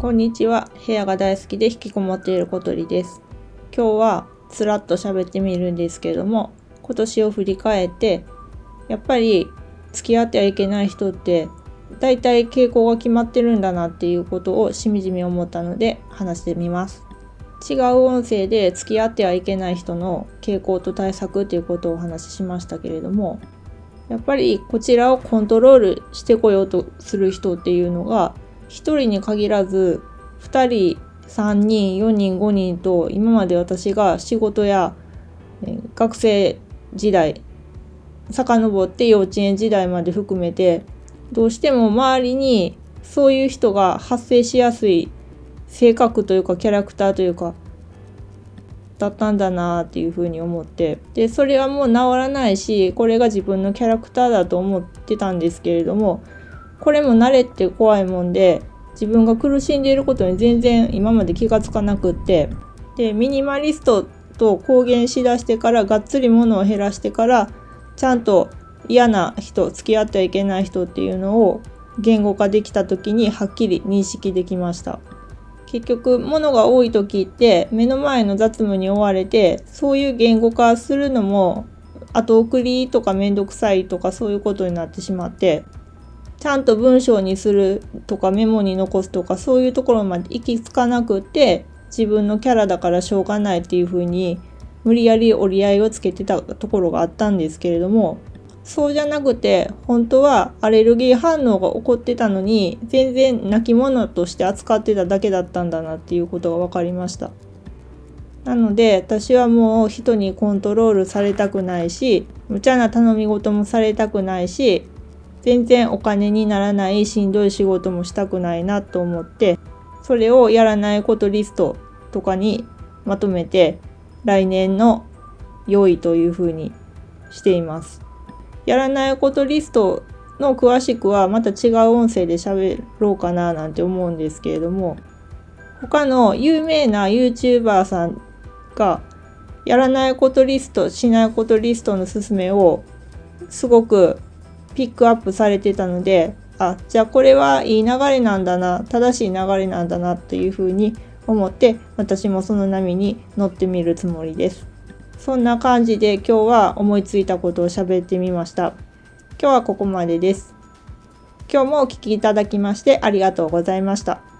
こんにちは。部屋が大好きで引きこもっている小鳥です。今日はつらっと喋ってみるんですけども、今年を振り返って、やっぱり付き合ってはいけない人って、大体傾向が決まってるんだなっていうことをしみじみ思ったので話してみます。違う音声で付き合ってはいけない人の傾向と対策っていうことをお話ししましたけれども、やっぱりこちらをコントロールしてこようとする人っていうのが1人に限らず2人3人4人5人と今まで私が仕事や学生時代遡って幼稚園時代まで含めてどうしても周りにそういう人が発生しやすい性格というかキャラクターというかだったんだなっていうふうに思ってでそれはもう治らないしこれが自分のキャラクターだと思ってたんですけれどもこれも慣れって怖いもんで自分が苦しんでいることに全然今まで気がつかなくってでミニマリストと公言しだしてからがっつり物を減らしてからちゃんと嫌な人付き合ってはいけない人っていうのを言語化できた時にはっきり認識できました。結局物が多い時って目の前の雑務に追われてそういう言語化するのも後送りとかめんどくさいとかそういうことになってしまってちゃんと文章にするとかメモに残すとかそういうところまで行き着かなくて自分のキャラだからしょうがないっていう風に無理やり折り合いをつけてたところがあったんですけれどもそうじゃなくて本当はアレルギー反応が起こってたのに全然泣き物として扱ってただけだったんだなっていうことが分かりました。なので私はもう人にコントロールされたくないし無茶な頼み事もされたくないし全然お金にならないしんどい仕事もしたくないなと思ってそれをやらないことリストとかにまとめて来年の良いというふうにしています。やらないことリストの詳しくはまた違う音声で喋ろうかななんて思うんですけれども他の有名な YouTuber さんがやらないことリストしないことリストの勧めをすごくピックアップされてたのであじゃあこれはいい流れなんだな正しい流れなんだなというふうに思って私もその波に乗ってみるつもりです。そんな感じで今日は思いついたことを喋ってみました。今日はここまでです。今日もお聴きいただきましてありがとうございました。